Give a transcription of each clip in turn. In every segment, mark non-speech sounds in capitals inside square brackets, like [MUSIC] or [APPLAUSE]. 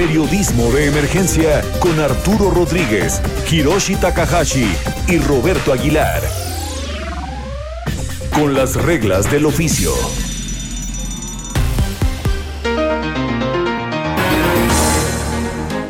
Periodismo de Emergencia con Arturo Rodríguez, Hiroshi Takahashi y Roberto Aguilar. Con las reglas del oficio.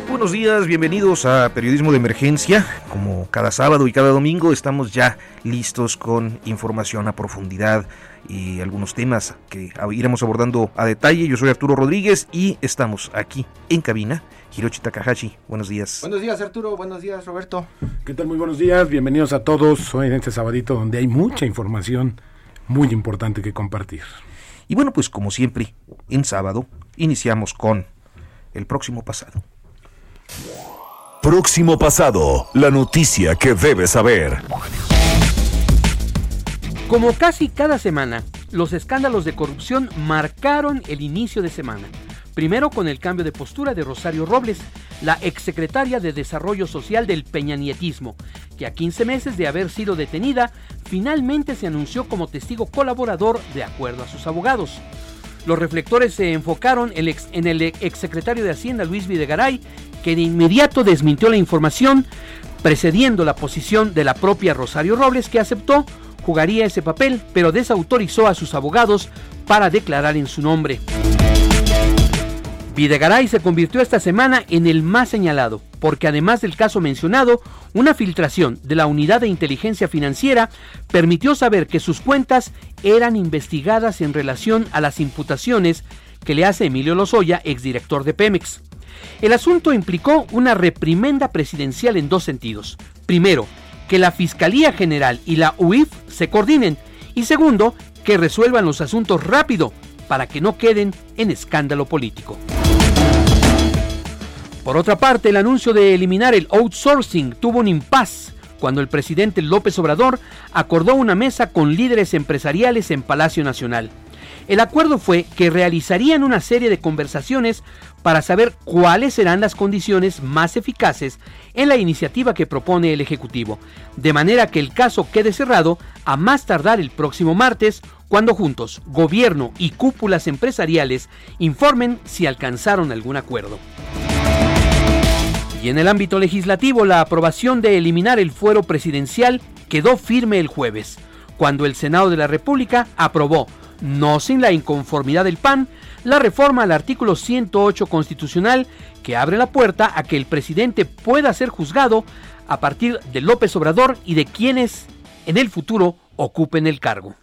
Buenos días, bienvenidos a Periodismo de Emergencia. Como cada sábado y cada domingo estamos ya listos con información a profundidad y algunos temas que iremos abordando a detalle. Yo soy Arturo Rodríguez y estamos aquí en cabina. Hiroshi Takahashi, buenos días. Buenos días Arturo, buenos días Roberto. ¿Qué tal? Muy buenos días, bienvenidos a todos hoy en este sabadito donde hay mucha información muy importante que compartir. Y bueno, pues como siempre, en sábado iniciamos con el próximo pasado. Próximo pasado, la noticia que debes saber. Como casi cada semana, los escándalos de corrupción marcaron el inicio de semana. Primero con el cambio de postura de Rosario Robles, la exsecretaria de Desarrollo Social del peñanietismo, que a 15 meses de haber sido detenida, finalmente se anunció como testigo colaborador de acuerdo a sus abogados. Los reflectores se enfocaron en el exsecretario de Hacienda Luis Videgaray, que de inmediato desmintió la información, precediendo la posición de la propia Rosario Robles, que aceptó jugaría ese papel, pero desautorizó a sus abogados para declarar en su nombre. Videgaray se convirtió esta semana en el más señalado, porque además del caso mencionado, una filtración de la Unidad de Inteligencia Financiera permitió saber que sus cuentas eran investigadas en relación a las imputaciones que le hace Emilio Lozoya, exdirector de Pemex. El asunto implicó una reprimenda presidencial en dos sentidos. Primero, que la Fiscalía General y la UIF se coordinen y segundo, que resuelvan los asuntos rápido para que no queden en escándalo político. Por otra parte, el anuncio de eliminar el outsourcing tuvo un impas cuando el presidente López Obrador acordó una mesa con líderes empresariales en Palacio Nacional. El acuerdo fue que realizarían una serie de conversaciones para saber cuáles serán las condiciones más eficaces en la iniciativa que propone el Ejecutivo, de manera que el caso quede cerrado a más tardar el próximo martes, cuando juntos, gobierno y cúpulas empresariales informen si alcanzaron algún acuerdo. Y en el ámbito legislativo, la aprobación de eliminar el fuero presidencial quedó firme el jueves, cuando el Senado de la República aprobó, no sin la inconformidad del PAN, la reforma al artículo 108 constitucional que abre la puerta a que el presidente pueda ser juzgado a partir de López Obrador y de quienes en el futuro ocupen el cargo.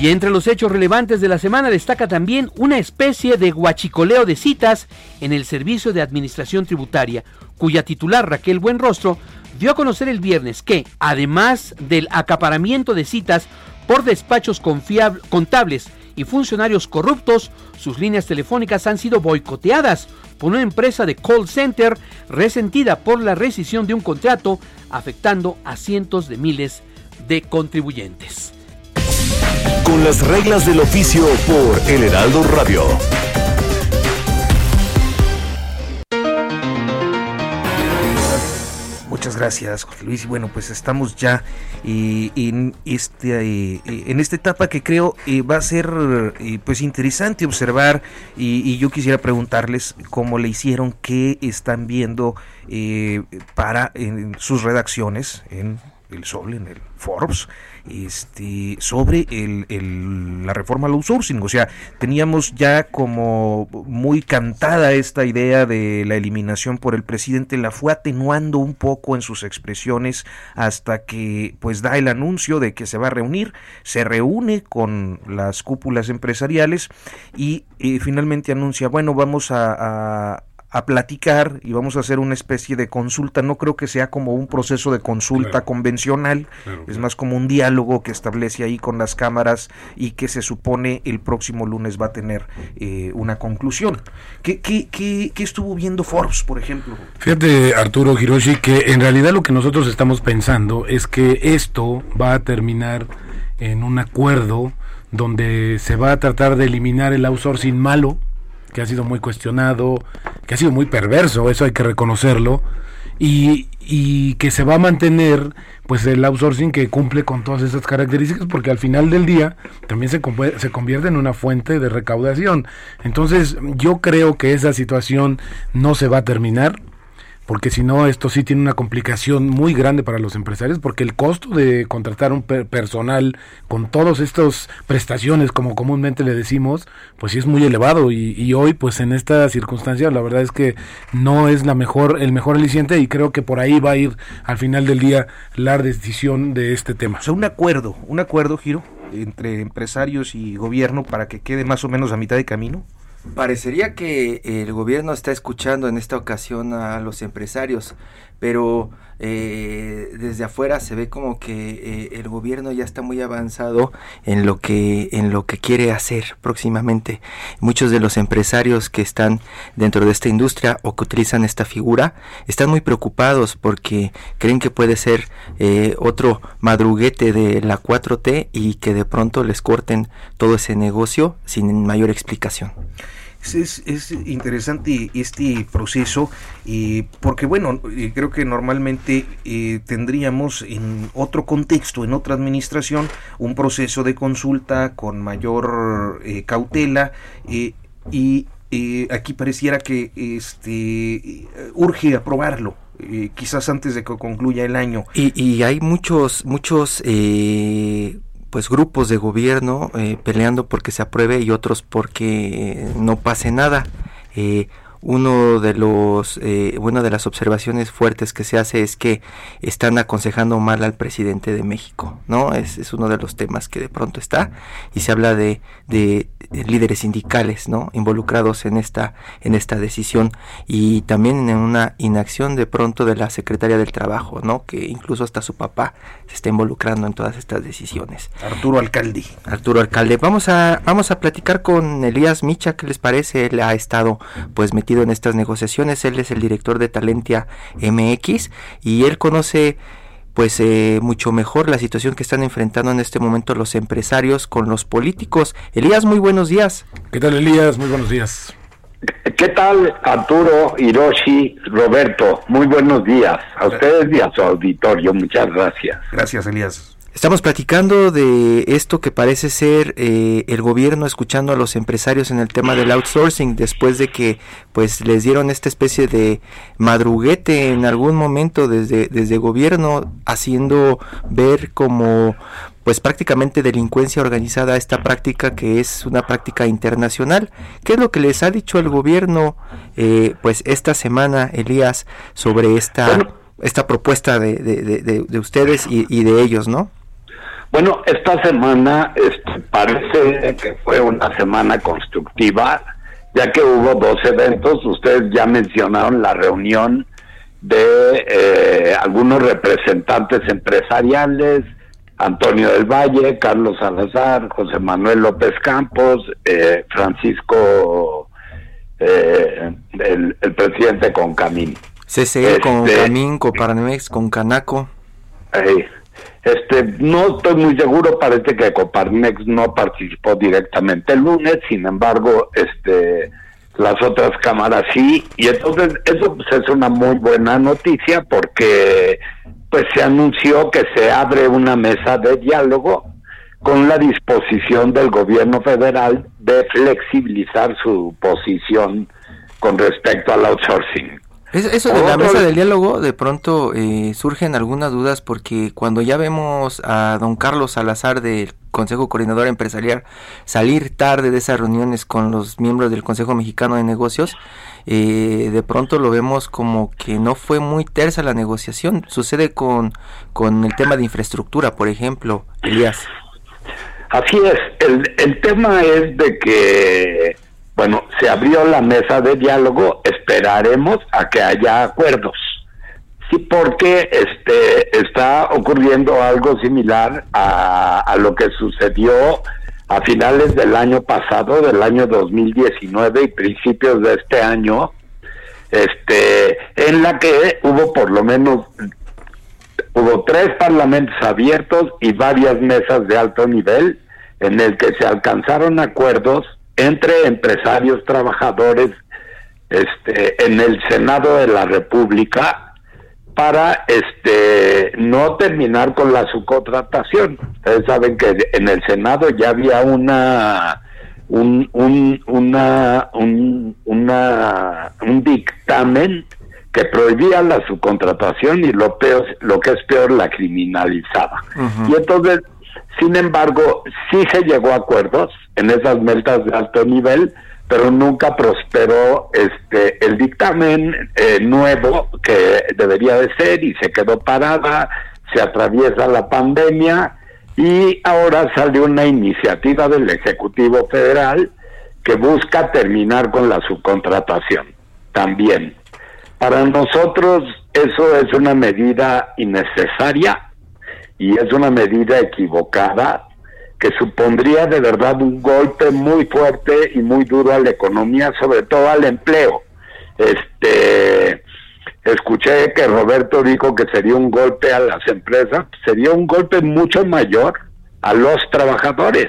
Y entre los hechos relevantes de la semana destaca también una especie de guachicoleo de citas en el Servicio de Administración Tributaria, cuya titular Raquel Buenrostro dio a conocer el viernes que, además del acaparamiento de citas por despachos contables y funcionarios corruptos, sus líneas telefónicas han sido boicoteadas por una empresa de call center resentida por la rescisión de un contrato afectando a cientos de miles de contribuyentes. Con las reglas del oficio por El Heraldo Radio. Muchas gracias, José Luis. Bueno, pues estamos ya eh, en, este, eh, en esta etapa que creo eh, va a ser pues interesante observar y, yo quisiera preguntarles cómo le hicieron, qué están viendo para en sus redacciones en el Sol, en el Forbes, este, sobre el, la reforma al outsourcing. O sea, teníamos ya como muy cantada esta idea de la eliminación por el presidente, la fue atenuando un poco en sus expresiones hasta que pues da el anuncio de que se va a reunir, se reúne con las cúpulas empresariales y eh, finalmente anuncia, bueno, vamos a, a platicar y vamos a hacer una especie de consulta. No creo que sea como un proceso de consulta Claro. convencional, Claro, es más como un diálogo que establece ahí con las cámaras y que se supone el próximo lunes va a tener eh, una conclusión. ¿Qué, qué, qué, qué estuvo viendo Forbes, por ejemplo? Fíjate, Arturo Hiroshi, que en realidad lo que nosotros estamos pensando es que esto va a terminar en un acuerdo donde se va a tratar de eliminar el outsourcing malo, que ha sido muy cuestionado, que ha sido muy perverso, eso hay que reconocerlo, y, y que se va a mantener pues el outsourcing que cumple con todas esas características porque al final del día también se, se convierte en una fuente de recaudación. Entonces yo creo que esa situación no se va a terminar porque si no esto sí tiene una complicación muy grande para los empresarios porque el costo de contratar un per- personal con todas estas prestaciones como comúnmente le decimos pues sí es muy elevado y, y hoy pues en esta circunstancia la verdad es que no es la mejor el mejor aliciente y creo que por ahí va a ir al final del día la decisión de este tema O sea, un acuerdo, un acuerdo, Giro, entre empresarios y gobierno para que quede más o menos a mitad de camino. Parecería que el gobierno está escuchando en esta ocasión a los empresarios, pero eh, desde afuera se ve como que eh, el gobierno ya está muy avanzado en lo que en lo que quiere hacer próximamente. Muchos de los empresarios que están dentro de esta industria o que utilizan esta figura están muy preocupados porque creen que puede ser eh, otro madruguete de la 4T y que de pronto les corten todo ese negocio sin mayor explicación. Es, es- es interesante este proceso y porque bueno, eh, creo que normalmente eh, tendríamos en otro contexto, en otra administración, un proceso de consulta con mayor eh, cautela eh, y eh, aquí pareciera que este eh, urge aprobarlo, eh, quizás antes de que concluya el año. Y, y hay muchos, muchos eh, pues grupos de gobierno eh, peleando porque se apruebe y otros porque no pase nada. Eh, uno de los eh, una de las observaciones fuertes que se hace es que están aconsejando mal al presidente de México no es, es uno de los temas que de pronto está y se habla de, de líderes sindicales no involucrados en esta en esta decisión y también en una inacción de pronto de la secretaria del trabajo no que incluso hasta su papá se está involucrando en todas estas decisiones Arturo Alcalde. Arturo Alcalde. Vamos a, vamos a platicar con Elías Micha, ¿qué les parece? Él ha estado pues metido en estas negociaciones, él es el director de Talentia MX y él conoce pues eh, mucho mejor la situación que están enfrentando en este momento los empresarios con los políticos. Elías, muy buenos días. ¿qué tal Elías? muy buenos días ¿Qué tal, Arturo, Hiroshi, Roberto? Muy buenos días a ustedes y a su auditorio. Muchas gracias. Gracias, Elías. Estamos platicando de esto que parece ser eh, el gobierno escuchando a los empresarios en el tema del outsourcing después de que pues les dieron esta especie de madruguete en algún momento desde desde gobierno haciendo ver como pues prácticamente delincuencia organizada esta práctica que es una práctica internacional. ¿Qué es lo que les ha dicho el gobierno eh, pues esta semana, Elías, sobre esta esta propuesta de, de, de- de- de ustedes y, y de ellos, ¿no? Bueno, esta semana este, parece que fue una semana constructiva, ya que hubo dos eventos. Ustedes ya mencionaron la reunión de eh, algunos representantes empresariales, Antonio del Valle, Carlos Salazar, José Manuel López Campos, eh, Francisco, eh, el, el presidente Concamín. CCE con Este- Camín, con Parmex, con Canaco. Eh, este, no estoy muy seguro, parece que Coparmex no participó directamente el lunes, sin embargo, este, las otras cámaras sí, y entonces eso pues, es una muy buena noticia porque pues se anunció que se abre una mesa de diálogo con la disposición del gobierno federal de flexibilizar su posición con respecto al outsourcing. Es- Eso de la mesa del diálogo, de pronto eh, surgen algunas dudas porque cuando ya vemos a don Carlos Salazar del Consejo Coordinador Empresarial salir tarde de esas reuniones con los miembros del Consejo Mexicano de Negocios, eh, de pronto lo vemos como que no fue muy tersa la negociación. Sucede con, con el tema de infraestructura, por ejemplo, Elías. Así es, el, el tema es de que, Bueno, se abrió la mesa de diálogo, esperaremos a que haya acuerdos. Sí, porque este está ocurriendo algo similar a, a lo que sucedió a finales del año pasado, del año 2019 y principios de este año, este, en la que hubo por lo menos hubo tres parlamentos abiertos y varias mesas de alto nivel en el que se alcanzaron acuerdos entre empresarios trabajadores este en el Senado de la República para este no terminar con la subcontratación. Ustedes saben que en el Senado ya había una un, un una un, una un dictamen que prohibía la subcontratación y lo peor lo que es peor la criminalizaba. Y entonces, sin embargo, sí se llegó a acuerdos en esas mesas de alto nivel pero nunca prosperó este el dictamen eh, nuevo que debería de ser y se quedó parada, se atraviesa la pandemia y ahora sale una iniciativa del Ejecutivo Federal que busca terminar con la subcontratación también. Para nosotros eso es una medida innecesaria y es una medida equivocada que supondría de verdad un golpe muy fuerte y muy duro a la economía, sobre todo al empleo. Este escuché que Roberto dijo que sería un golpe a las empresas, sería un golpe mucho mayor a los trabajadores,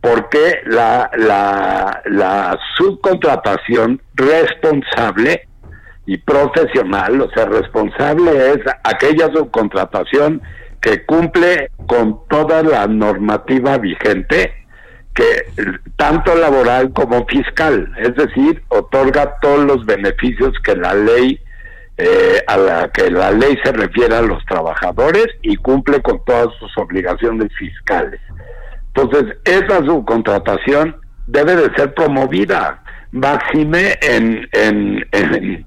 porque la, la, subcontratación responsable y profesional, o sea, responsable es aquella subcontratación que cumple con toda la normativa vigente, que tanto laboral como fiscal, es decir, otorga todos los beneficios que la ley eh, a la que la ley se refiere a los trabajadores y cumple con todas sus obligaciones fiscales. Entonces, esa subcontratación debe de ser promovida, máxime en, en, en,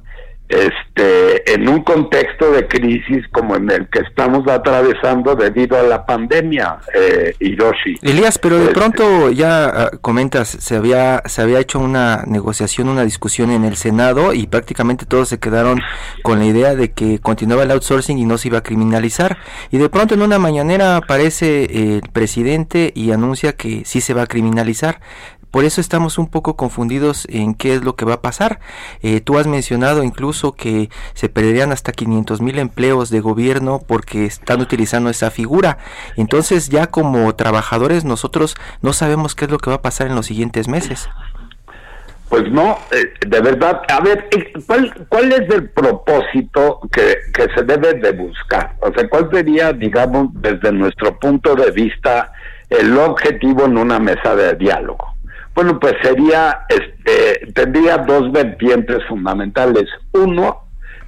este, en un contexto de crisis como en el que estamos atravesando debido a la pandemia, eh, Hiroshi. Elías, pero de Este, pronto ya ah, comentas, se había, se había hecho una negociación, una discusión en el Senado y prácticamente todos se quedaron con la idea de que continuaba el outsourcing y no se iba a criminalizar. Y de pronto en una mañanera aparece el presidente y anuncia que sí se va a criminalizar. Por eso estamos un poco confundidos en qué es lo que va a pasar. Eh, tú has mencionado incluso que se perderían hasta 500 mil empleos de gobierno porque están utilizando esa figura. Entonces ya como trabajadores nosotros no sabemos qué es lo que va a pasar en los siguientes meses. Pues no, eh, de verdad, a ver, eh, ¿cuál, cuál es el propósito que, que se debe de buscar? O sea, ¿cuál sería, digamos, desde nuestro punto de vista, el objetivo en una mesa de diálogo? Bueno, pues sería, este, tendría dos vertientes fundamentales. Uno,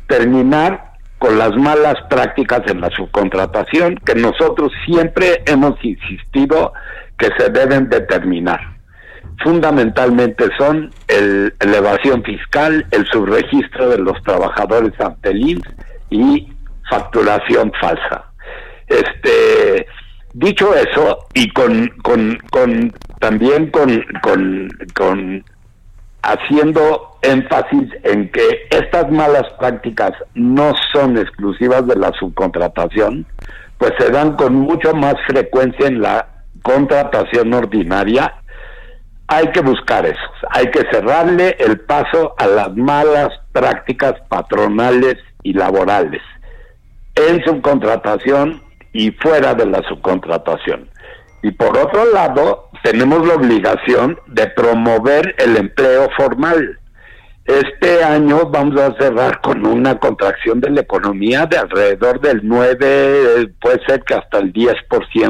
terminar con las malas prácticas en la subcontratación, que nosotros siempre hemos insistido que se deben determinar fundamentalmente son el, la evasión fiscal, el subregistro de los trabajadores ante el IMSS y facturación falsa. Este, dicho eso, y con, con, con también con, con, con haciendo énfasis en que estas malas prácticas no son exclusivas de la subcontratación, pues se dan con mucho más frecuencia en la contratación ordinaria hay que buscar eso, hay que cerrarle el paso a las malas prácticas patronales y laborales en subcontratación y fuera de la subcontratación. Y por otro lado, tenemos la obligación de promover el empleo formal. Este año vamos a cerrar con una contracción de la economía de alrededor del 9, puede ser que hasta el 10%.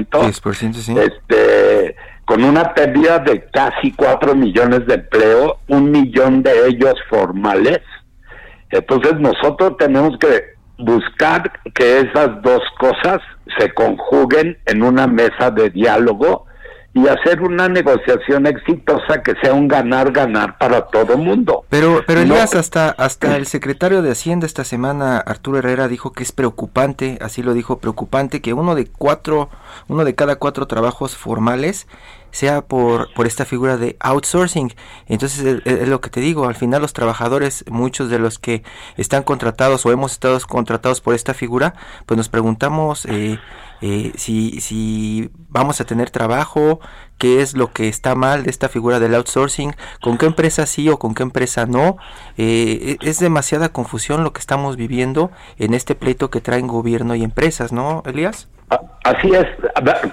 10%, sí. Este, con una pérdida de casi 4 millones de empleo, un millón de ellos formales. Entonces nosotros tenemos que buscar que esas dos cosas se conjuguen en una mesa de diálogo y hacer una negociación exitosa que sea un ganar-ganar para todo mundo. Pero, pero Elías, hasta, hasta el secretario de Hacienda esta semana, Arturo Herrera, dijo que es preocupante, así lo dijo, preocupante que uno de cuatro, uno de cada cuatro trabajos formales sea por, por esta figura de outsourcing. Entonces es, lo que te digo, al final los trabajadores, muchos de los que están contratados o hemos estado contratados por esta figura, pues nos preguntamos eh, eh, si, si vamos a tener trabajo, qué es lo que está mal de esta figura del outsourcing, con qué empresa sí o con qué empresa no. Eh, e, es demasiada confusión lo que estamos viviendo en este pleito que traen gobierno y empresas, ¿no, Elías? Así es,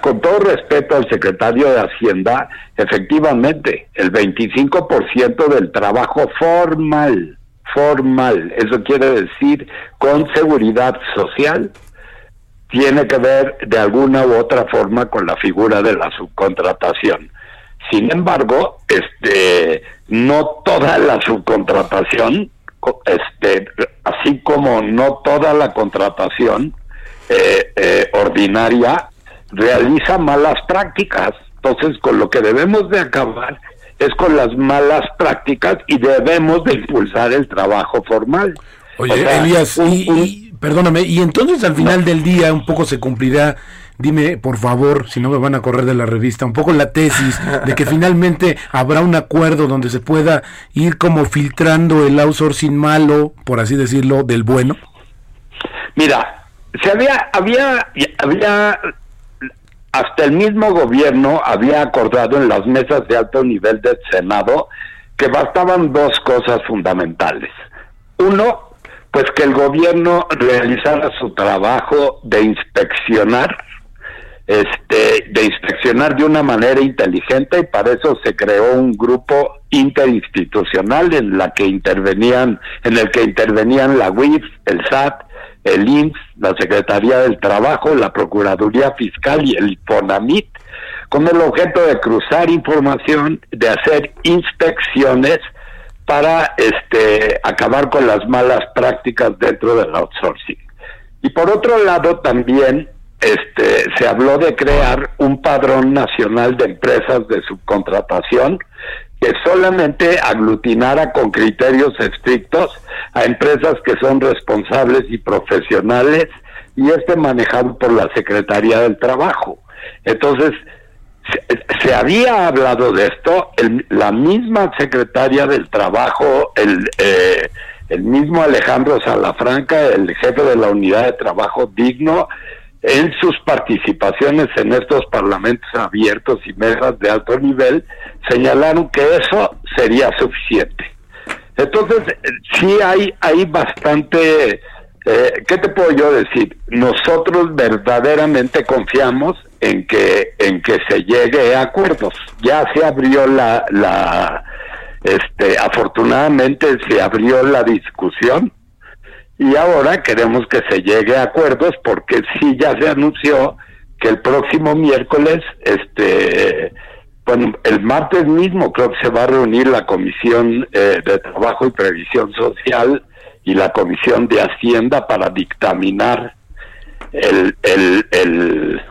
con todo respeto al secretario de Hacienda, efectivamente, el 25% del trabajo formal, formal, eso quiere decir con seguridad social, tiene que ver de alguna u otra forma con la figura de la subcontratación. Sin embargo, este, no toda la subcontratación, este, así como no toda la contratación eh, eh, ordinaria realiza malas prácticas. Entonces, con lo que debemos de acabar es con las malas prácticas y debemos de impulsar el trabajo formal. Oye, Elías, y, perdóname, y entonces al final del día un poco se cumplirá dime por favor, si no me van a correr de la revista, un poco la tesis de que [LAUGHS] finalmente habrá un acuerdo donde se pueda ir como filtrando el outsourcing malo, por así decirlo, del bueno? Mira, se había, había, había, hasta el mismo gobierno había acordado en las mesas de alto nivel del Senado que bastaban dos cosas fundamentales. Uno, pues que el gobierno realizara su trabajo de inspeccionar, este, de inspeccionar de una manera inteligente y para eso se creó un grupo interinstitucional en la que intervenían, en el que intervenían la UIF, el SAT, el INS, la Secretaría del Trabajo, la Procuraduría Fiscal y el IPONAMIT, con el objeto de cruzar información, de hacer inspecciones para este acabar con las malas prácticas dentro del outsourcing. Y por otro lado también este se habló de crear un padrón nacional de empresas de subcontratación que solamente aglutinara con criterios estrictos a empresas que son responsables y profesionales y este manejado por la Secretaría del Trabajo. Entonces, se, había hablado de esto, la misma Secretaria del Trabajo, el, eh, el mismo Alejandro Salafranca, el jefe de la Unidad de Trabajo Digno, en sus participaciones en estos parlamentos abiertos y mesas de alto nivel, señalaron que eso sería suficiente. Entonces, sí hay, hay bastante, eh, ¿qué te puedo yo decir? Nosotros verdaderamente confiamos en que, en que se llegue a acuerdos. Ya se abrió la, la, este, afortunadamente se abrió la discusión y ahora queremos que se llegue a acuerdos porque sí ya se anunció que el próximo miércoles, este, bueno, el martes mismo creo que se va a reunir la Comisión eh, de Trabajo y Previsión Social y la Comisión de Hacienda para dictaminar el, el, el,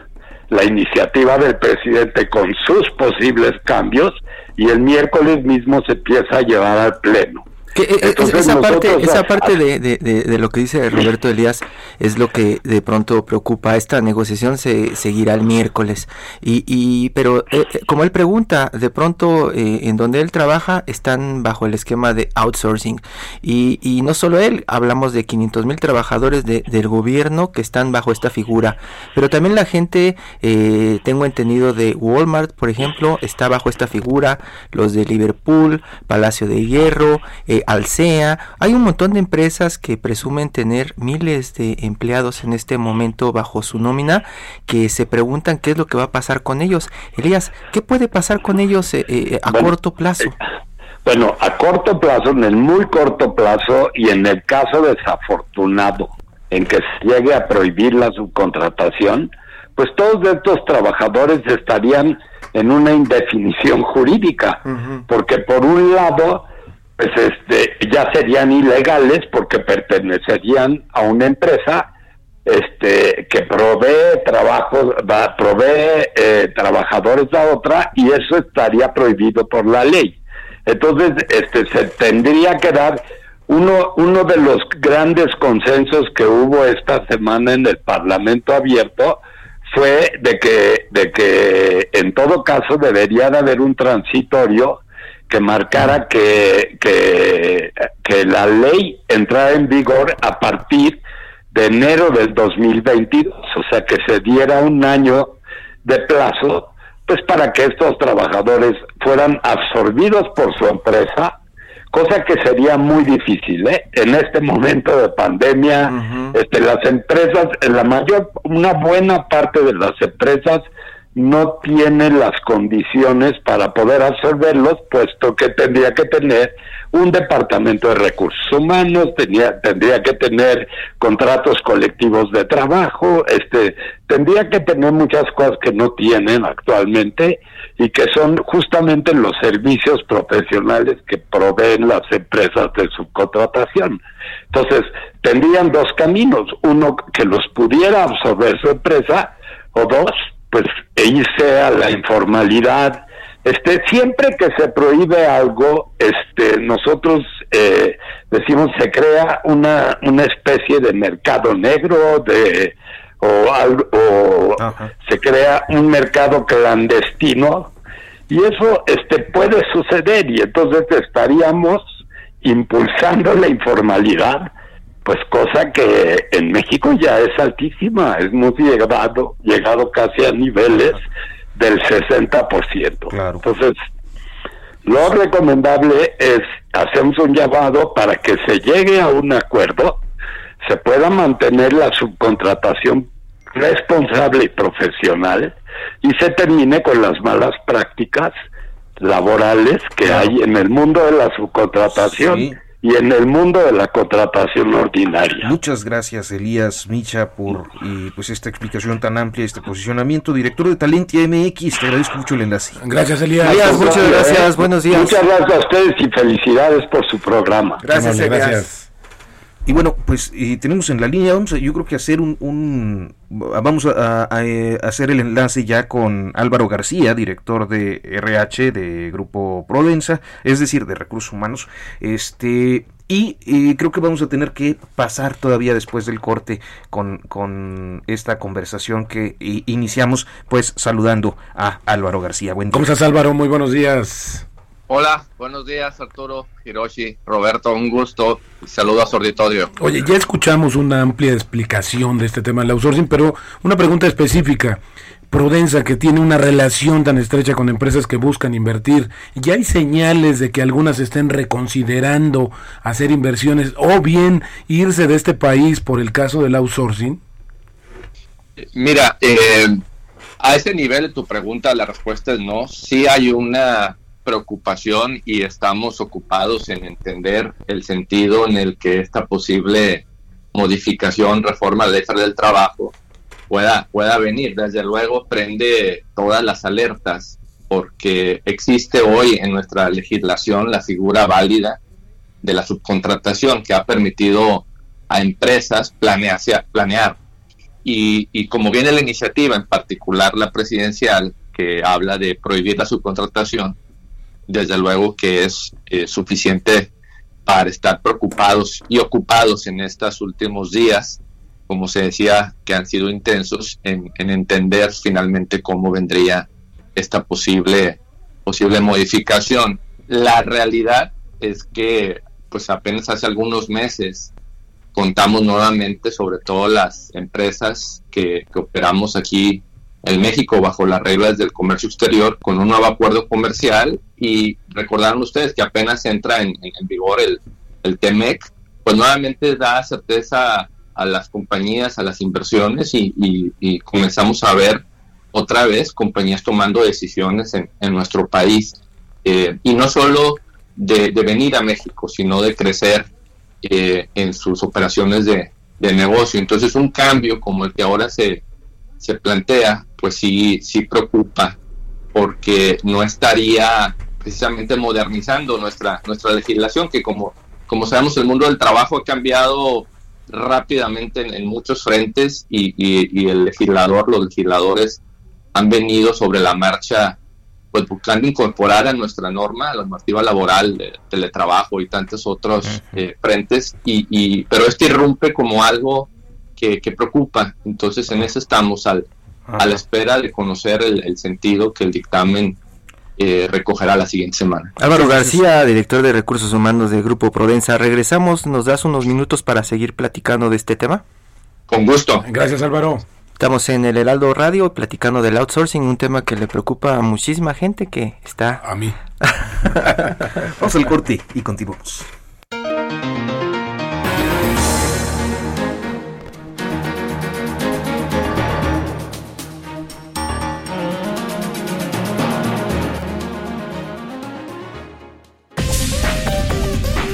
la iniciativa del presidente con sus posibles cambios y el miércoles mismo se empieza a llevar al Pleno. Eh, eh, esa parte, esa parte de, de, lo que dice Roberto Elías es lo que de pronto preocupa. Esta negociación se seguirá el miércoles. Y, y pero eh, como él pregunta, de pronto en donde él trabaja están bajo el esquema de outsourcing. Y, y no solo él, hablamos de 500 mil trabajadores del gobierno que están bajo esta figura. Pero también la gente, tengo entendido de Walmart, por ejemplo, está bajo esta figura. Los de Liverpool, Palacio de Hierro. Eh, Alsea, hay un montón de empresas que presumen tener miles de empleados en este momento bajo su nómina que se preguntan qué es lo que va a pasar con ellos. Elías, ¿qué puede pasar con ellos eh, eh, a corto plazo? Bueno, a corto plazo, en el muy corto plazo y en el caso desafortunado en que se llegue a prohibir la subcontratación, pues todos estos trabajadores estarían en una indefinición jurídica, porque por un lado pues este ya serían ilegales porque pertenecerían a una empresa este que provee trabajo, va, provee eh, trabajadores a otra y eso estaría prohibido por la ley. Entonces, este se tendría que dar uno uno de los grandes consensos que hubo esta semana en el Parlamento abierto fue de que de que en todo caso debería de haber un transitorio que marcara que, que, que la ley entrara en vigor a partir de enero del 2022, o sea que se diera un año de plazo, pues para que estos trabajadores fueran absorbidos por su empresa, cosa que sería muy difícil, ¿eh? En este momento de pandemia, este, las empresas, la mayor, una buena parte de las empresas no tiene las condiciones para poder absorberlos, puesto que tendría que tener un departamento de recursos humanos, tendría que tener contratos colectivos de trabajo, este, tendría que tener muchas cosas que no tienen actualmente y que son justamente los servicios profesionales que proveen las empresas de subcontratación. Entonces, tendrían dos caminos, uno que los pudiera absorber su empresa, o dos, pues irse a la informalidad. Este, siempre que se prohíbe algo, este, nosotros eh, decimos se crea una, una especie de mercado negro, de o algo, o se crea un mercado clandestino y eso este puede suceder y entonces estaríamos impulsando la informalidad pues cosa que en México ya es altísima, es muy llegado, llegado casi a niveles del 60%. Claro. Entonces, lo recomendable es hacemos un llamado para que se llegue a un acuerdo, se pueda mantener la subcontratación responsable y profesional y se termine con las malas prácticas laborales que hay en el mundo de la subcontratación y en el mundo de la contratación ordinaria. Muchas gracias Elías Micha por y, pues esta explicación tan amplia, este posicionamiento. Director de Talentia MX, te agradezco mucho el enlace. Gracias Elías. muchas gracias, buenos días. Muchas gracias a ustedes y felicidades por su programa. Gracias, gracias. Y bueno, pues tenemos en la línea, vamos a, yo creo que hacer un, vamos a, eh, hacer el enlace ya con Álvaro García, director de RH de Grupo Prodensa, es decir, de Recursos Humanos, este, y, creo que vamos a tener que pasar todavía después del corte con, con esta conversación que iniciamos, pues saludando a Álvaro García. Buen ¿Cómo estás Álvaro? Muy buenos días. Hola, buenos días Arturo, Hiroshi, Roberto, un gusto. Saludos a su auditorio. Oye, ya escuchamos una amplia explicación de este tema del outsourcing, pero una pregunta específica. Prudenza, que tiene una relación tan estrecha con empresas que buscan invertir, ¿ya hay señales de que algunas estén reconsiderando hacer inversiones o bien irse de este país por el caso del outsourcing? Mira, eh, a ese nivel de tu pregunta la respuesta es no. Sí hay una preocupación y estamos ocupados en entender el sentido en el que esta posible modificación, reforma de ley del trabajo pueda, pueda venir. Desde luego prende todas las alertas porque existe hoy en nuestra legislación la figura válida de la subcontratación que ha permitido a empresas planear. planear. Y, y como viene la iniciativa, en particular la presidencial, que habla de prohibir la subcontratación, desde luego que es eh, suficiente para estar preocupados y ocupados en estos últimos días, como se decía, que han sido intensos en, entender finalmente cómo vendría esta posible, posible modificación. La realidad es que pues apenas hace algunos meses contamos nuevamente, sobre todo las empresas que, que operamos aquí en México bajo las reglas del comercio exterior con un nuevo acuerdo comercial y recordaron ustedes que apenas entra en, vigor el, el TEMEC, pues nuevamente da certeza a las compañías, a las inversiones y, comenzamos a ver otra vez compañías tomando decisiones en, nuestro país. Eh, y no solo de, venir a México, sino de crecer eh, en sus operaciones de, de negocio. Entonces un cambio como el que ahora se, se plantea, pues sí, sí preocupa, porque no estaría precisamente modernizando nuestra, nuestra legislación, que como, como sabemos el mundo del trabajo ha cambiado rápidamente en, muchos frentes y, el legislador, los legisladores han venido sobre la marcha pues buscando incorporar a nuestra norma, a la normativa laboral, de teletrabajo y tantos otros eh, frentes, y, pero este irrumpe como algo que, preocupa. Entonces en eso estamos al, a la espera de conocer el, sentido que el dictamen eh, recogerá la siguiente semana. Álvaro García, director de Recursos Humanos del Grupo Prodensa. Regresamos, ¿nos das unos minutos para seguir platicando de este tema? Con gusto. Gracias Álvaro. Estamos en el Heraldo Radio platicando del outsourcing, un tema que le preocupa a muchísima gente que está... A mí. [LAUGHS] Vamos al corte y continuamos.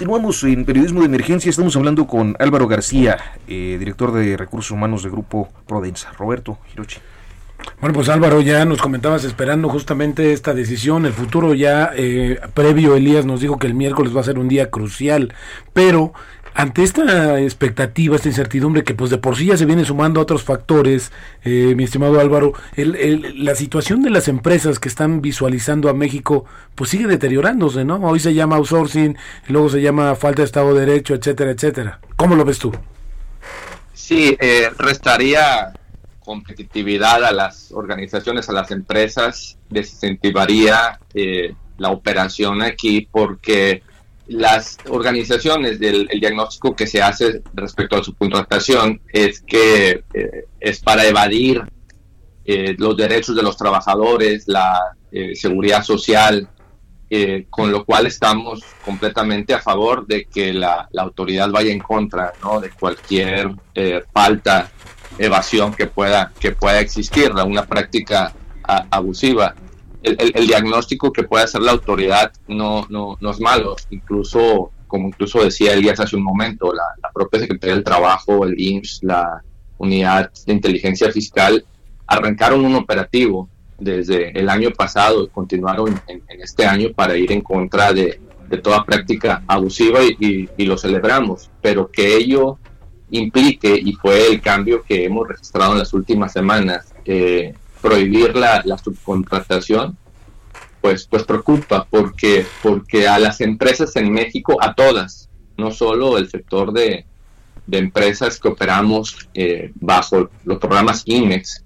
Continuamos en Periodismo de Emergencia. Estamos hablando con Álvaro García, eh, director de Recursos Humanos del Grupo Prodensa. Roberto Hirochi. Bueno, pues Álvaro, ya nos comentabas esperando justamente esta decisión. El futuro ya eh, previo, Elías nos dijo que el miércoles va a ser un día crucial, pero ante esta expectativa, esta incertidumbre que pues de por sí ya se viene sumando a otros factores, eh, mi estimado Álvaro, la situación de las empresas que están visualizando a México pues sigue deteriorándose, ¿no? Hoy se llama outsourcing, luego se llama falta de Estado de Derecho, etcétera, etcétera. ¿Cómo lo ves tú? Sí, eh, restaría competitividad a las organizaciones, a las empresas, desincentivaría eh, la operación aquí porque las organizaciones del diagnóstico que se hace respecto a su puntuación es que eh, es para evadir eh, los derechos de los trabajadores, la eh, seguridad social, con lo cual estamos completamente a favor de que la, autoridad vaya en contra ¿no? de cualquier falta, evasión que pueda, que pueda existir, una práctica abusiva el, diagnóstico que puede hacer la autoridad no, no, no es malo, incluso, como incluso decía Elías hace un momento, la, propia Secretaría del Trabajo, el IMSS, la Unidad de Inteligencia Fiscal, arrancaron un operativo desde el año pasado y continuaron en, este año para ir en contra de, toda práctica abusiva y, lo celebramos, pero que ello implique, y fue el cambio que hemos registrado en las últimas semanas, eh, prohibir la, subcontratación, pues, pues preocupa porque, porque a las empresas en México, a todas, no solo el sector de, empresas que operamos eh, bajo los programas INEX,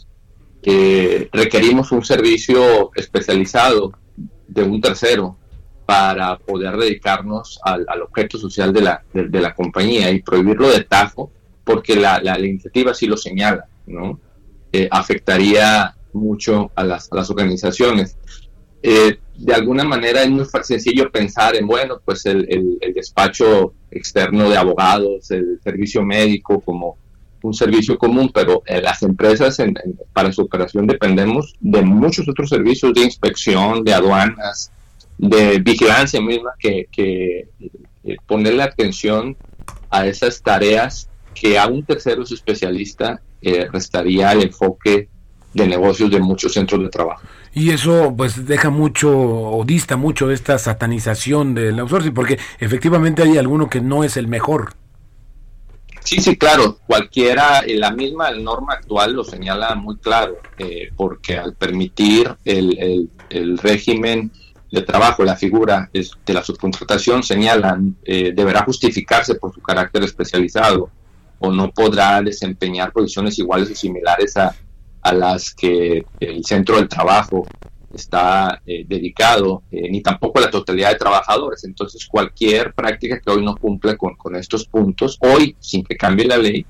que requerimos un servicio especializado de un tercero para poder dedicarnos al, objeto social de la, de, la compañía y prohibirlo de tajo, porque la, la, iniciativa sí lo señala, ¿no? Eh, afectaría mucho a las, a las organizaciones. Eh, de alguna manera es muy sencillo pensar en, bueno, pues el, despacho externo de abogados, el servicio médico como un servicio común, pero eh, las empresas para su operación dependemos de muchos otros servicios de inspección, de aduanas, de vigilancia misma, que, que eh, ponerle atención a esas tareas que a un tercero especialista restaría el enfoque de negocios de muchos centros de trabajo. Y eso pues deja mucho o dista mucho de esta satanización del outsourcing, porque efectivamente hay alguno que no es el mejor. Sí, sí, claro, cualquiera, eh, la misma norma actual lo señala muy claro, eh, porque al permitir el, el, régimen de trabajo, la figura de la subcontratación señalan, eh, deberá justificarse por su carácter especializado o no podrá desempeñar posiciones iguales o similares a, a las que el centro del trabajo está eh, dedicado, eh, ni tampoco la totalidad de trabajadores. Entonces, cualquier práctica que hoy no cumple con, estos puntos, hoy, sin que cambie la ley,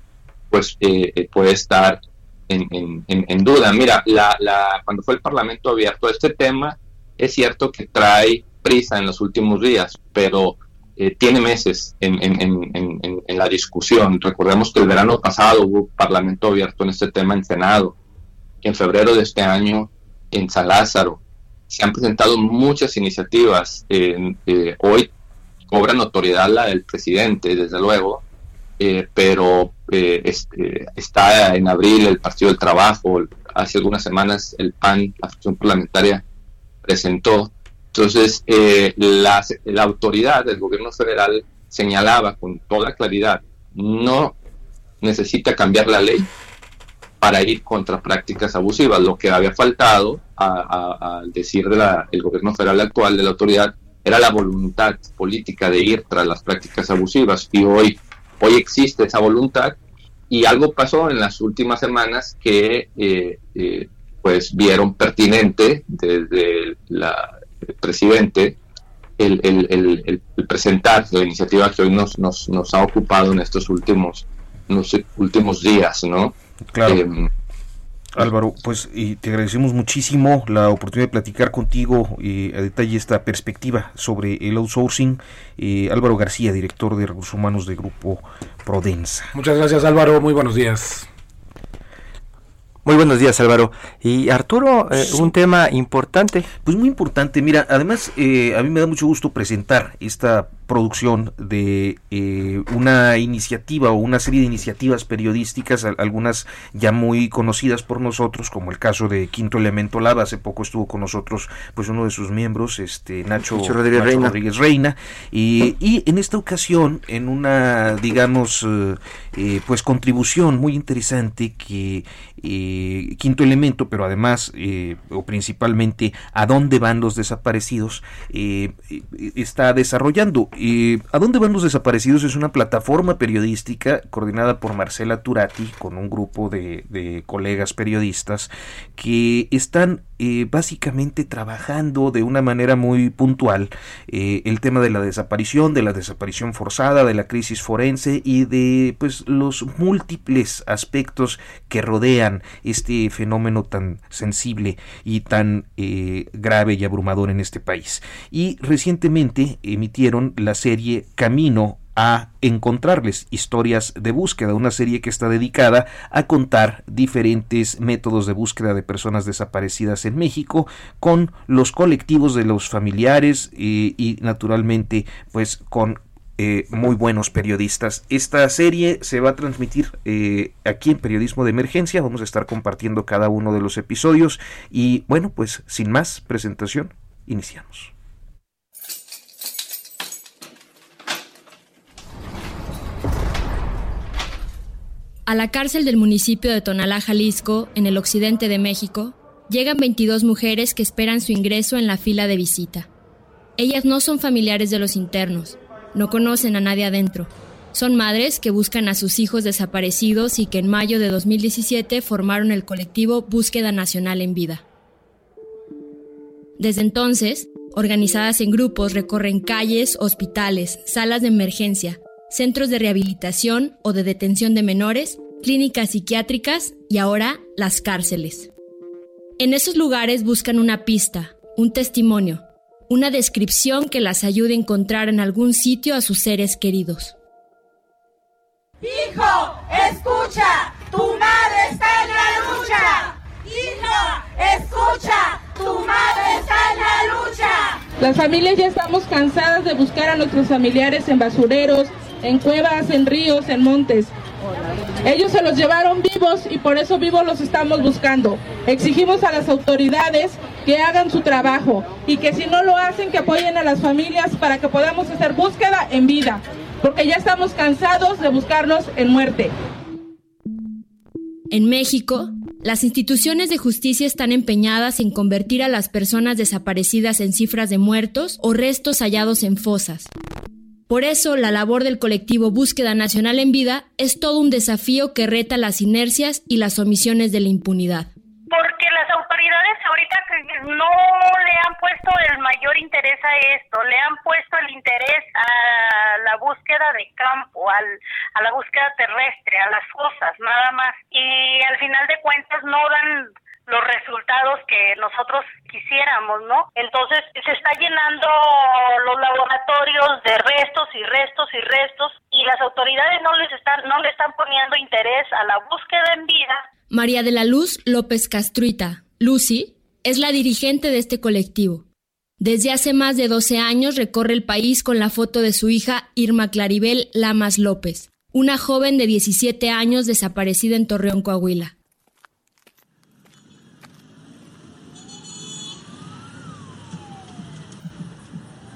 pues eh, puede estar en, en, duda. Mira, la, la, cuando fue el Parlamento abierto, este tema es cierto que trae prisa en los últimos días, pero tiene meses en, en, la discusión. Recordemos que el verano pasado hubo Parlamento abierto en este tema en Senado en febrero de este año en San Lázaro. Se han presentado muchas iniciativas. Eh, hoy cobra notoriedad la del presidente, desde luego, eh, pero eh, este, está en abril el Partido del Trabajo, hace algunas semanas el PAN, la fracción parlamentaria, presentó. Entonces, la, la autoridad del gobierno federal señalaba con toda claridad, no necesita cambiar la ley para ir contra prácticas abusivas. Lo que había faltado, al decir del gobierno federal actual, de la autoridad, era la voluntad política de ir tras las prácticas abusivas. Y hoy, hoy existe esa voluntad y algo pasó en las últimas semanas que eh, eh, pues vieron pertinente desde la, el presidente el, el, el, presentar la iniciativa que hoy nos, nos, nos ha ocupado en estos últimos en los últimos días, ¿no? Claro. Em, Álvaro, pues y te agradecemos muchísimo la oportunidad de platicar contigo y a detalle esta perspectiva sobre el outsourcing. Eh, Álvaro García, director de Recursos Humanos de Grupo Prodensa. Muchas gracias Álvaro, muy buenos días. Muy buenos días, Álvaro. Y Arturo, eh, un tema importante. Pues muy importante. Mira, además, eh, a mí me da mucho gusto presentar esta producción de eh, una iniciativa o una serie de iniciativas periodísticas, algunas ya muy conocidas por nosotros, como el caso de Quinto Elemento Lava. Hace poco estuvo con nosotros, pues uno de sus miembros, este Nacho, Rodríguez, Reina. Y, y, en esta ocasión, en una, digamos, pues contribución muy interesante que eh, quinto elemento, pero además eh, o principalmente a dónde van los desaparecidos, eh, está desarrollando. A dónde van los desaparecidos es una plataforma periodística coordinada por Marcela Turati con un grupo de, de colegas periodistas que están básicamente trabajando de una manera muy puntual el tema de la desaparición, de la desaparición forzada, de la crisis forense y de pues los múltiples aspectos que rodean este fenómeno tan sensible y tan eh, grave y abrumador en este país. Y recientemente emitieron la serie Camino a encontrarles historias de búsqueda, una serie que está dedicada a contar diferentes métodos de búsqueda de personas desaparecidas en México con los colectivos de los familiares eh, y naturalmente pues con eh, muy buenos periodistas. Esta serie se va a transmitir eh, aquí en Periodismo de Emergencia. Vamos a estar compartiendo cada uno de los episodios. Y bueno, pues sin más presentación, iniciamos. A la cárcel del municipio de Tonalá, Jalisco, en el occidente de México, llegan 22 mujeres que esperan su ingreso en la fila de visita. Ellas no son familiares de los internos, no conocen a nadie adentro. Son madres que buscan a sus hijos desaparecidos y que en mayo de 2017 formaron el colectivo Búsqueda Nacional en Vida. Desde entonces, organizadas en grupos, recorren calles, hospitales, salas de emergencia, centros de rehabilitación o de detención de menores, clínicas psiquiátricas y ahora las cárceles. En esos lugares buscan una pista, un testimonio, una descripción que las ayude a encontrar en algún sitio a sus seres queridos. Hijo, escucha, tu madre está en la lucha. Hijo, escucha, tu madre está en la lucha. Las familias ya estamos cansadas de buscar a nuestros familiares en basureros, en cuevas, en ríos, en montes. Ellos se los llevaron vivos y por eso vivos los estamos buscando. Exigimos a las autoridades que hagan su trabajo y que si no lo hacen, que apoyen a las familias para que podamos hacer búsqueda en vida, porque ya estamos cansados de buscarlos en muerte. En México, las instituciones de justicia están empeñadas en convertir a las personas desaparecidas en cifras de muertos o restos hallados en fosas. Por eso, la labor del colectivo Búsqueda Nacional en Vida es todo un desafío que reta las inercias y las omisiones de la impunidad no le han puesto el mayor interés a esto, le han puesto el interés a la búsqueda de campo, al, a la búsqueda terrestre, a las cosas, nada más. Y al final de cuentas no dan los resultados que nosotros quisiéramos, ¿no? Entonces se está llenando los laboratorios de restos y restos y restos y las autoridades no les están no le están poniendo interés a la búsqueda en vida María de la Luz López Castruita, Lucy, es la dirigente de este colectivo. Desde hace más de 12 años recorre el país con la foto de su hija Irma Claribel Lamas López, una joven de 17 años desaparecida en Torreón, Coahuila.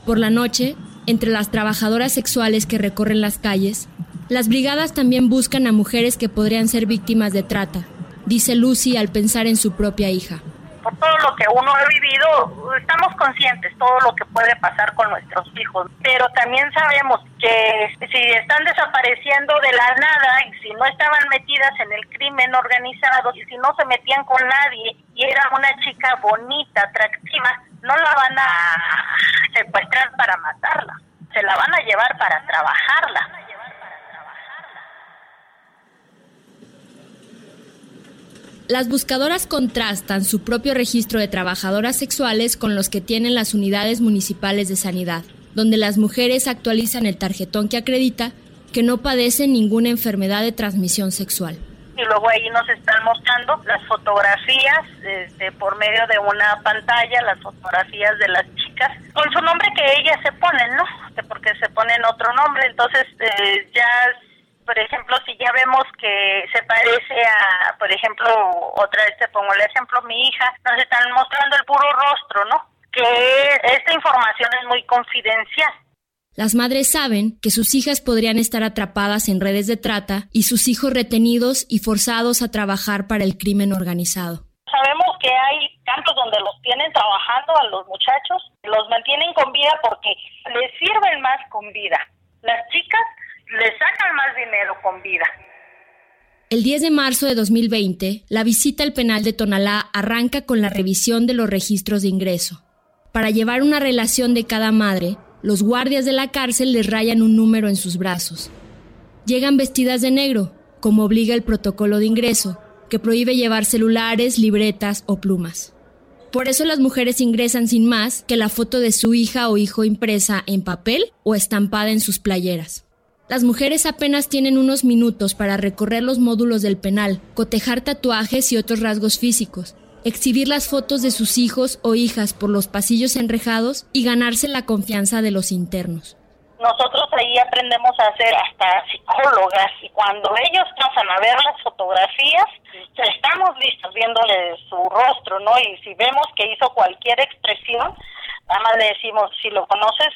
Por la noche, entre las trabajadoras sexuales que recorren las calles, las brigadas también buscan a mujeres que podrían ser víctimas de trata, dice Lucy al pensar en su propia hija. Por todo lo que uno ha vivido, estamos conscientes todo lo que puede pasar con nuestros hijos, pero también sabemos que si están desapareciendo de la nada y si no estaban metidas en el crimen organizado y si no se metían con nadie y era una chica bonita, atractiva, no la van a secuestrar para matarla, se la van a llevar para trabajarla. Las buscadoras contrastan su propio registro de trabajadoras sexuales con los que tienen las unidades municipales de sanidad, donde las mujeres actualizan el tarjetón que acredita que no padecen ninguna enfermedad de transmisión sexual. Y luego ahí nos están mostrando las fotografías este, por medio de una pantalla, las fotografías de las chicas, con su nombre que ellas se ponen, ¿no? Porque se ponen otro nombre, entonces eh, ya por ejemplo, si ya vemos que se parece a, por ejemplo, otra vez te pongo el ejemplo, mi hija, nos están mostrando el puro rostro, ¿no? Que esta información es muy confidencial. Las madres saben que sus hijas podrían estar atrapadas en redes de trata y sus hijos retenidos y forzados a trabajar para el crimen organizado. Sabemos que hay campos donde los tienen trabajando a los muchachos, los mantienen con vida porque les sirven más con vida. Las chicas le sacan más dinero con vida. El 10 de marzo de 2020, la visita al penal de Tonalá arranca con la revisión de los registros de ingreso. Para llevar una relación de cada madre, los guardias de la cárcel les rayan un número en sus brazos. Llegan vestidas de negro, como obliga el protocolo de ingreso, que prohíbe llevar celulares, libretas o plumas. Por eso las mujeres ingresan sin más que la foto de su hija o hijo impresa en papel o estampada en sus playeras. Las mujeres apenas tienen unos minutos para recorrer los módulos del penal, cotejar tatuajes y otros rasgos físicos, exhibir las fotos de sus hijos o hijas por los pasillos enrejados y ganarse la confianza de los internos. Nosotros ahí aprendemos a ser hasta psicólogas y cuando ellos pasan a ver las fotografías, estamos listos viéndole su rostro, ¿no? Y si vemos que hizo cualquier expresión, nada más le decimos, si lo conoces,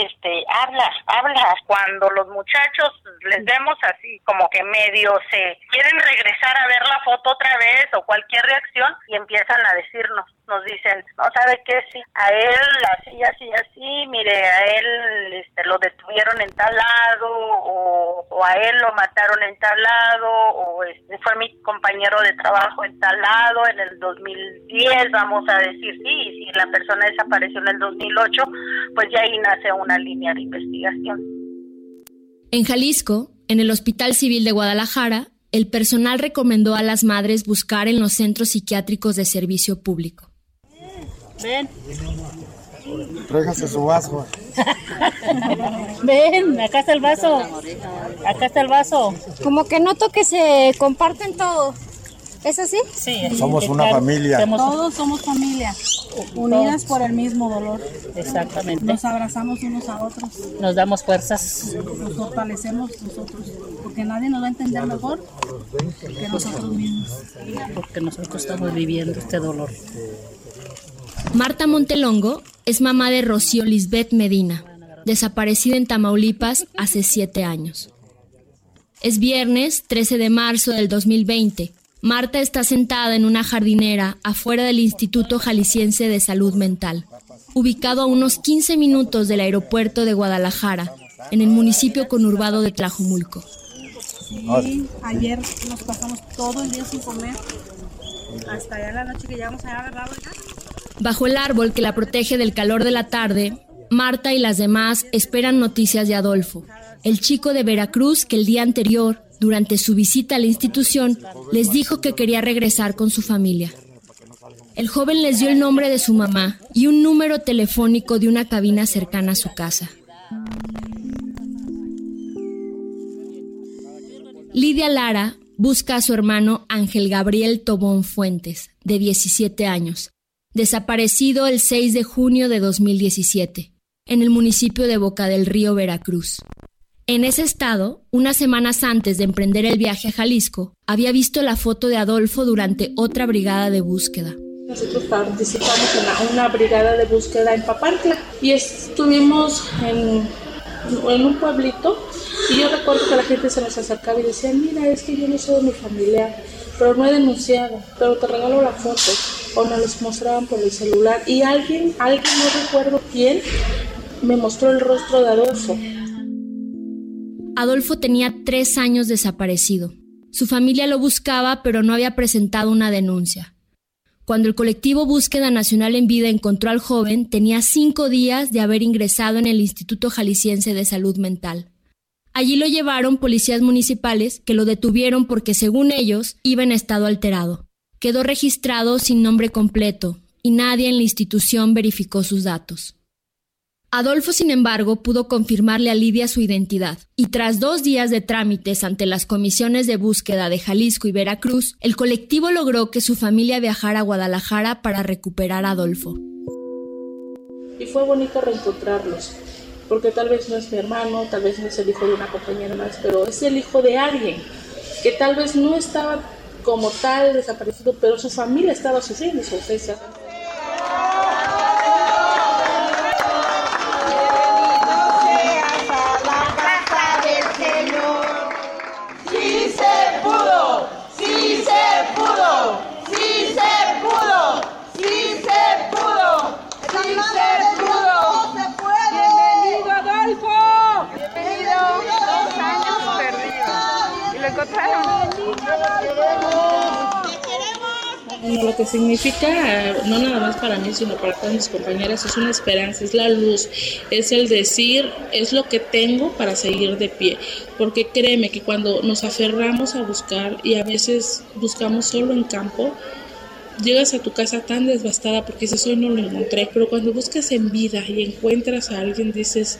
este, habla, habla. Cuando los muchachos les vemos así, como que medio se quieren regresar a ver la foto otra vez o cualquier reacción y empiezan a decirnos, nos dicen, no sabe qué, sí, a él así, así, así, mire, a él este, lo detuvieron en tal lado o, o a él lo mataron en tal lado o este, fue mi compañero de trabajo en tal lado en el 2010, vamos a decir, sí, y si la persona desapareció en el 2008, pues ya ahí nace una línea de investigación. En Jalisco, en el Hospital Civil de Guadalajara, el personal recomendó a las madres buscar en los centros psiquiátricos de servicio público. Ven. Tráigase su vaso. [LAUGHS] Ven, acá está el vaso. Acá está el vaso. Como que noto que se comparten todo. ¿Es así? Sí. Somos una familia. Todos somos familia, unidas por el mismo dolor. Exactamente. Nos abrazamos unos a otros. Nos damos fuerzas. Nos fortalecemos nosotros, porque nadie nos va a entender mejor que nosotros mismos. Porque nosotros estamos viviendo este dolor. Marta Montelongo es mamá de Rocío Lisbeth Medina, desaparecida en Tamaulipas hace siete años. Es viernes 13 de marzo del 2020. Marta está sentada en una jardinera afuera del Instituto Jalisciense de Salud Mental, ubicado a unos 15 minutos del aeropuerto de Guadalajara, en el municipio conurbado de Tlajomulco. Sí, ayer nos pasamos todo el día sin comer. Hasta allá la noche que llegamos allá, ¿verdad, Olga? Bajo el árbol que la protege del calor de la tarde, Marta y las demás esperan noticias de Adolfo, el chico de Veracruz que el día anterior, durante su visita a la institución, les dijo que quería regresar con su familia. El joven les dio el nombre de su mamá y un número telefónico de una cabina cercana a su casa. Lidia Lara, busca a su hermano Ángel Gabriel Tobón Fuentes, de 17 años, desaparecido el 6 de junio de 2017, en el municipio de Boca del Río, Veracruz. En ese estado, unas semanas antes de emprender el viaje a Jalisco, había visto la foto de Adolfo durante otra brigada de búsqueda. Nosotros participamos en una, brigada de búsqueda en Papantla y estuvimos en, en un pueblito y yo recuerdo que la gente se nos acercaba y decía, mira, es que yo no soy de mi familia, pero no he denunciado, pero te regalo la foto. O nos los mostraban por el celular y alguien, alguien, no recuerdo quién, me mostró el rostro de Adolfo. Adolfo tenía tres años desaparecido. Su familia lo buscaba, pero no había presentado una denuncia. Cuando el colectivo Búsqueda Nacional en Vida encontró al joven, tenía cinco días de haber ingresado en el Instituto Jalisciense de Salud Mental. Allí lo llevaron policías municipales que lo detuvieron porque, según ellos, iba en estado alterado. Quedó registrado sin nombre completo y nadie en la institución verificó sus datos. Adolfo, sin embargo, pudo confirmarle a Lidia su identidad, y tras dos días de trámites ante las comisiones de búsqueda de Jalisco y Veracruz, el colectivo logró que su familia viajara a Guadalajara para recuperar a Adolfo. Y fue bonito reencontrarlos, porque tal vez no es mi hermano, tal vez no es el hijo de una compañera más, pero es el hijo de alguien que tal vez no estaba como tal desaparecido, pero su familia estaba sufriendo su ausencia. Lo que significa, no nada más para mí, sino para todas mis compañeras, es una esperanza, es la luz, es el decir, es lo que tengo para seguir de pie. Porque créeme que cuando nos aferramos a buscar y a veces buscamos solo en campo, llegas a tu casa tan devastada porque dices, hoy no lo encontré, pero cuando buscas en vida y encuentras a alguien, dices,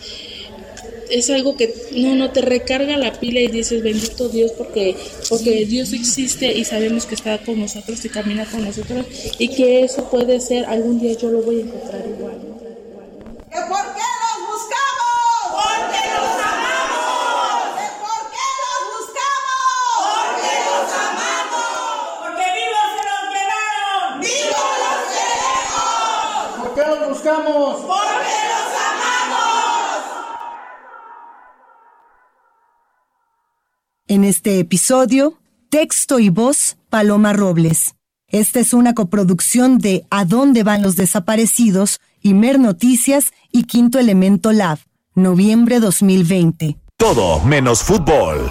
es algo que no, no te recarga la pila y dices, bendito Dios, porque, porque Dios existe y sabemos que está con nosotros y camina con nosotros y que eso puede ser, algún día yo lo voy a encontrar igual. ¿Por qué los buscamos? Porque los amamos. ¿Por qué los buscamos? Porque los amamos. Porque vivos se los llevaron. Vivos los queremos. ¿Por qué los buscamos? Porque los amamos. En este episodio, texto y voz, Paloma Robles. Esta es una coproducción de ¿A dónde van los desaparecidos? Imer Noticias y Quinto Elemento Lab, noviembre 2020. Todo menos fútbol.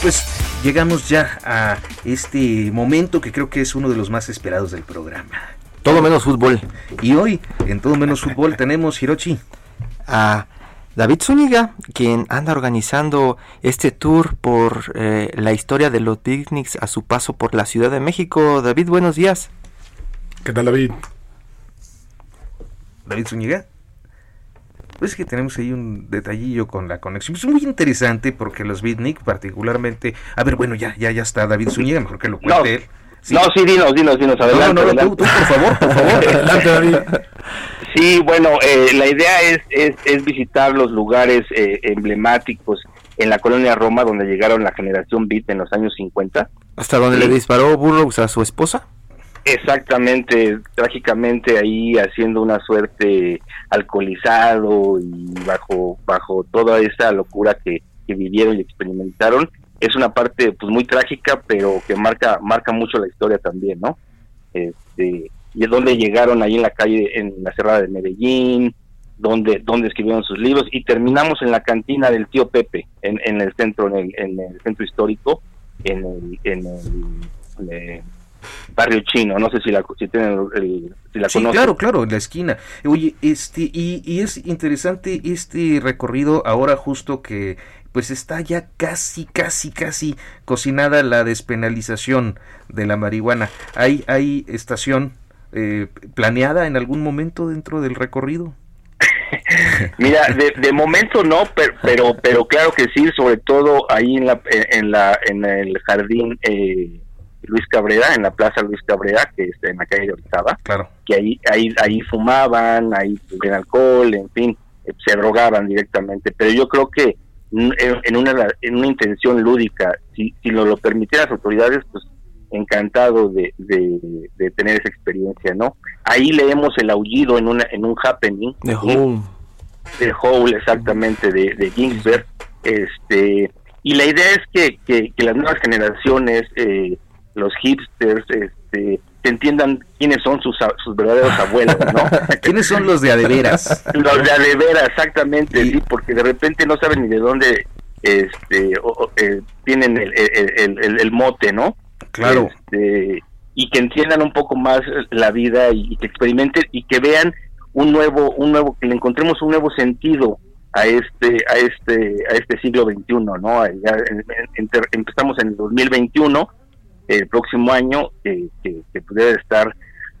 Pues llegamos ya a este momento que creo que es uno de los más esperados del programa. Todo menos fútbol. Y hoy, en Todo menos fútbol, tenemos Hirochi. A David Zúñiga, quien anda organizando este tour por eh, la historia de los picnics a su paso por la Ciudad de México. David, buenos días. ¿Qué tal, David? David Zúñiga. Pues que tenemos ahí un detallillo con la conexión. Es muy interesante porque los beatnik particularmente... A ver, bueno, ya, ya, ya está David Zúñiga, mejor que lo cuente No. él. No, sí, dinos, dinos, dinos, adelante. no, no, adelante. tú, tú, por favor, por favor. [LAUGHS] Adelante, David. Sí, bueno, eh, la idea es, es, es visitar los lugares eh, emblemáticos en la colonia Roma donde llegaron la generación Beat en los años 50. Hasta donde le disparó Burroughs a su esposa. Exactamente, trágicamente ahí haciendo una suerte alcoholizado y bajo bajo toda esa locura que, que vivieron y experimentaron. Es una parte pues muy trágica, pero que marca marca mucho la historia también, ¿no? Este, y es donde llegaron ahí en la calle, en la Cerrada de Medellín, donde, donde escribieron sus libros, y terminamos en la cantina del tío Pepe, en, en el centro, en el, en el centro histórico, en el, en el barrio chino, no sé si la, si tienen el- si la Sí, conocen. claro, claro, en la esquina. Oye, este, y, y es interesante este recorrido ahora justo que pues está ya casi, casi, casi cocinada la despenalización de la marihuana. ¿Hay, hay estación eh, planeada en algún momento dentro del recorrido? [LAUGHS] Mira, de, de momento no, pero, pero pero claro que sí, sobre todo ahí en la en la en el jardín eh, Luis Cabrera, en la Plaza Luis Cabrera, que es en la calle de Orizaba, claro. que ahí ahí ahí fumaban, ahí bebían alcohol, en fin, se drogaban directamente, pero yo creo que en, una en una intención lúdica, si si lo, lo permitieran las autoridades, pues encantado de, de, de tener esa experiencia, ¿no? Ahí leemos el aullido en una en un happening De ¿sí? Home. de Hole exactamente de, de Ginsberg este y la idea es que, que, que las nuevas generaciones eh, los hipsters este que entiendan quiénes son sus, sus verdaderos abuelos no [LAUGHS] ¿Quiénes son los de adeveras? los de adevera exactamente sí porque de repente no saben ni de dónde este o- eh, tienen el, el, el- el- el mote no Claro. Este, y que entiendan un poco más la vida y, y que experimenten y que vean un nuevo un nuevo que le encontremos un nuevo sentido a este a este a este siglo XXI no Ya empezamos en el 2021 el próximo año que, que, que pudiera estar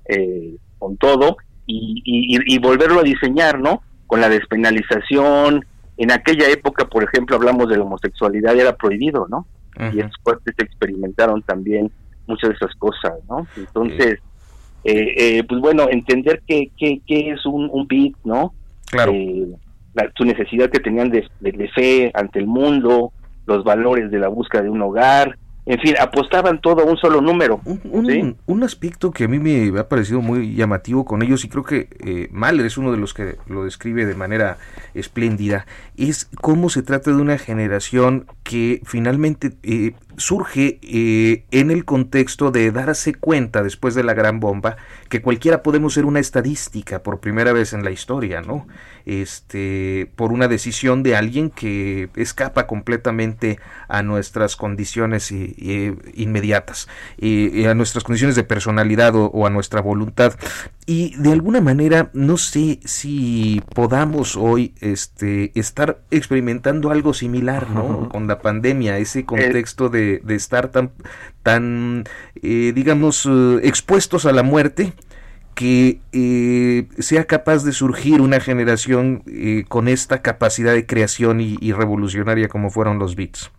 eh, con todo y, y, volverlo a diseñar no con la despenalización en aquella época por ejemplo hablamos de la homosexualidad y era prohibido no y esos cuates experimentaron también muchas de esas cosas, ¿no? Entonces, eh, eh, pues bueno, entender qué que, que es un, un beat, ¿no? Claro. Eh, la- su necesidad que tenían de, de- de fe ante el mundo, los valores de la búsqueda de un hogar, en fin, apostaban todo a un solo número. Un, un aspecto que a mí me ha parecido muy llamativo con ellos y creo que eh, Mahler es uno de los que lo describe de manera espléndida, es cómo se trata de una generación que finalmente eh, surge eh, en el contexto de darse cuenta después de la gran bomba que cualquiera podemos ser una estadística por primera vez en la historia, ¿no? Este, por una decisión de alguien que escapa completamente a nuestras condiciones y- y, inmediatas, y, y a nuestras condiciones de personalidad o, o a nuestra voluntad. Y de alguna manera, no sé si podamos hoy este, estar experimentando algo similar, ¿no? Con la pandemia, ese contexto de, de estar tan, tan eh, digamos, eh, expuestos a la muerte que eh, sea capaz de surgir una generación eh, con esta capacidad de creación y, y revolucionaria como fueron los beats.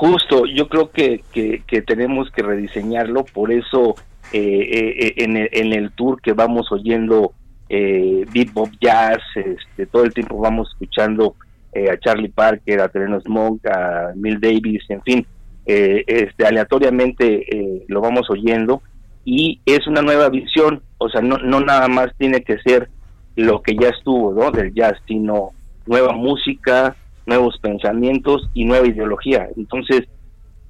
Justo, yo creo que, que, tenemos que rediseñarlo, por eso eh, eh, en, el, en el tour que vamos oyendo eh, bebop jazz, este, todo el tiempo vamos escuchando eh, a Charlie Parker, a Terence Monk, a Mill Davis, en fin, eh, este, aleatoriamente eh, lo vamos oyendo y es una nueva visión, o sea, no, no nada más tiene que ser lo que ya estuvo, ¿no? Del jazz, sino nueva música, nuevos pensamientos y nueva ideología. Entonces,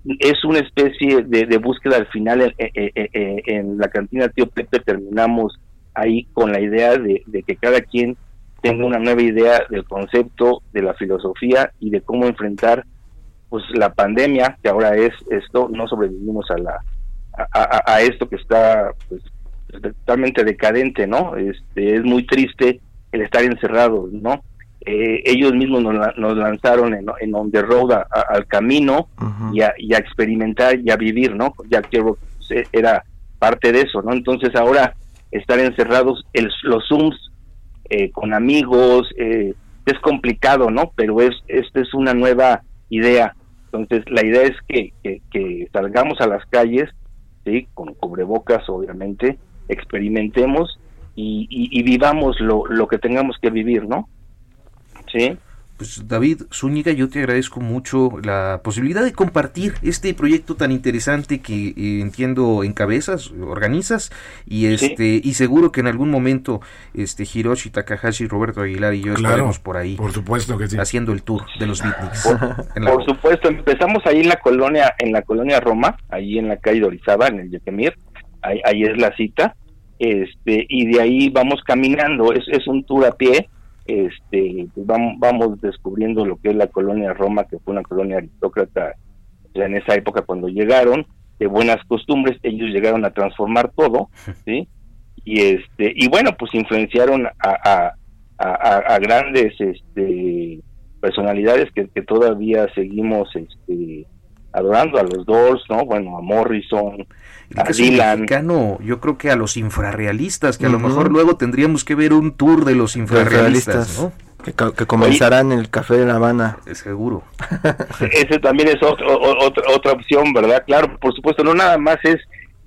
es una especie de, búsqueda al final eh, eh, eh, en la cantina Tío Pepe terminamos ahí con la idea de, que cada quien tenga una nueva idea del concepto, de la filosofía y de cómo enfrentar pues la pandemia, que ahora es esto, no sobrevivimos a la a esto que está pues totalmente decadente, ¿no? Este es muy triste el estar encerrados, ¿no? Eh, ellos mismos nos, nos lanzaron en, en on the road a- a- al camino y, a, y a experimentar y a vivir, ¿no? Jack Kerouac era parte de eso, ¿no? Entonces ahora estar encerrados, el, los Zooms eh, con amigos, eh, es complicado, ¿no? Pero es esta es una nueva idea. Entonces la idea es que, que, que salgamos a las calles, ¿sí? Con cubrebocas, obviamente, experimentemos y, y- y vivamos lo, lo que tengamos que vivir, ¿no? Sí. Pues David Zúñiga, yo te agradezco mucho la posibilidad de compartir este proyecto tan interesante que eh, entiendo encabezas, organizas y este y seguro que en algún momento este Hiroshi Takahashi, Roberto Aguilar y yo Claro, estaremos por ahí. Por supuesto que sí. Haciendo el tour de los beatniks. Por supuesto, empezamos ahí en la colonia, en la colonia Roma, ahí en la calle de Orizaba, en el Yequemir, ahí, ahí es la cita, este, y de ahí vamos caminando, es, es un tour a pie, este, pues vamos, vamos descubriendo lo que es la colonia Roma, que fue una colonia aristócrata en esa época cuando llegaron, de buenas costumbres, ellos llegaron a transformar todo, [LAUGHS] ¿sí? Y este, y bueno, pues influenciaron a, a, a, a- a grandes este personalidades que, que todavía seguimos este adorando a los Doors, ¿no? Bueno, a Morrison, a Dylan. mexicano, yo creo que a los infrarrealistas, que a lo mejor luego tendríamos que ver un tour de los infrarrealistas, que, co- que comenzarán en el Café de La Habana. Seguro. [LAUGHS] Ese también es otro- otra otra opción, ¿verdad? Claro, por supuesto, no nada más es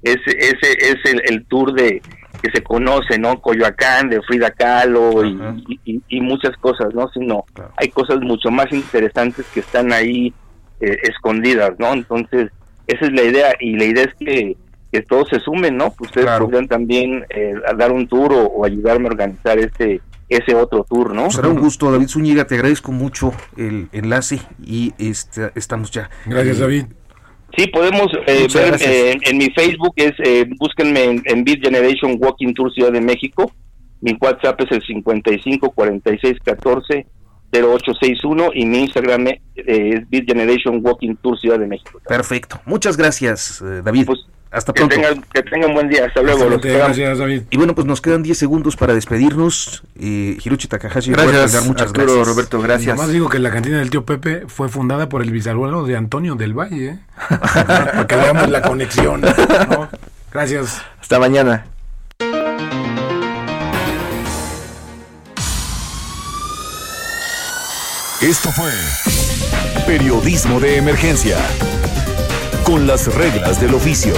ese ese es el, el tour de que se conoce, ¿no? Coyoacán, de Frida Kahlo y, y- y muchas cosas, ¿no? Sino hay cosas mucho más interesantes que están ahí eh, escondidas, ¿no? Entonces, esa es la idea y la idea es que, que todos se sumen, ¿no? Que ustedes podrían también eh, a dar un tour o, o ayudarme a organizar este ese otro tour, ¿no? Será un gusto, David Zúñiga, te agradezco mucho el enlace y este, estamos ya. Gracias, Eh, David. Sí, podemos eh, ver eh, en, mi Facebook, es eh, búsquenme en, en Beat Generation Walking Tour Ciudad de México. Mi WhatsApp es el 55 46 14 0861 y mi Instagram eh, es Beat Generation Walking Tour Ciudad de México. Perfecto. Muchas gracias, eh, David. Hasta Pues, Que pronto. tengan, que tengan buen día. Hasta luego. los esperamos. David. Y bueno, pues nos quedan 10 segundos para despedirnos. Eh, Hiroshi Takahashi, Gracias, Aguilar, muchas Arturo, gracias. Roberto, gracias. Nomás digo que la cantina del tío Pepe fue fundada por el bisabuelo de Antonio del Valle. ¿eh? [LAUGHS] Para que veamos la conexión. ¿no? Gracias. Hasta mañana. Esto fue Periodismo de Emergencia. Con las reglas del oficio.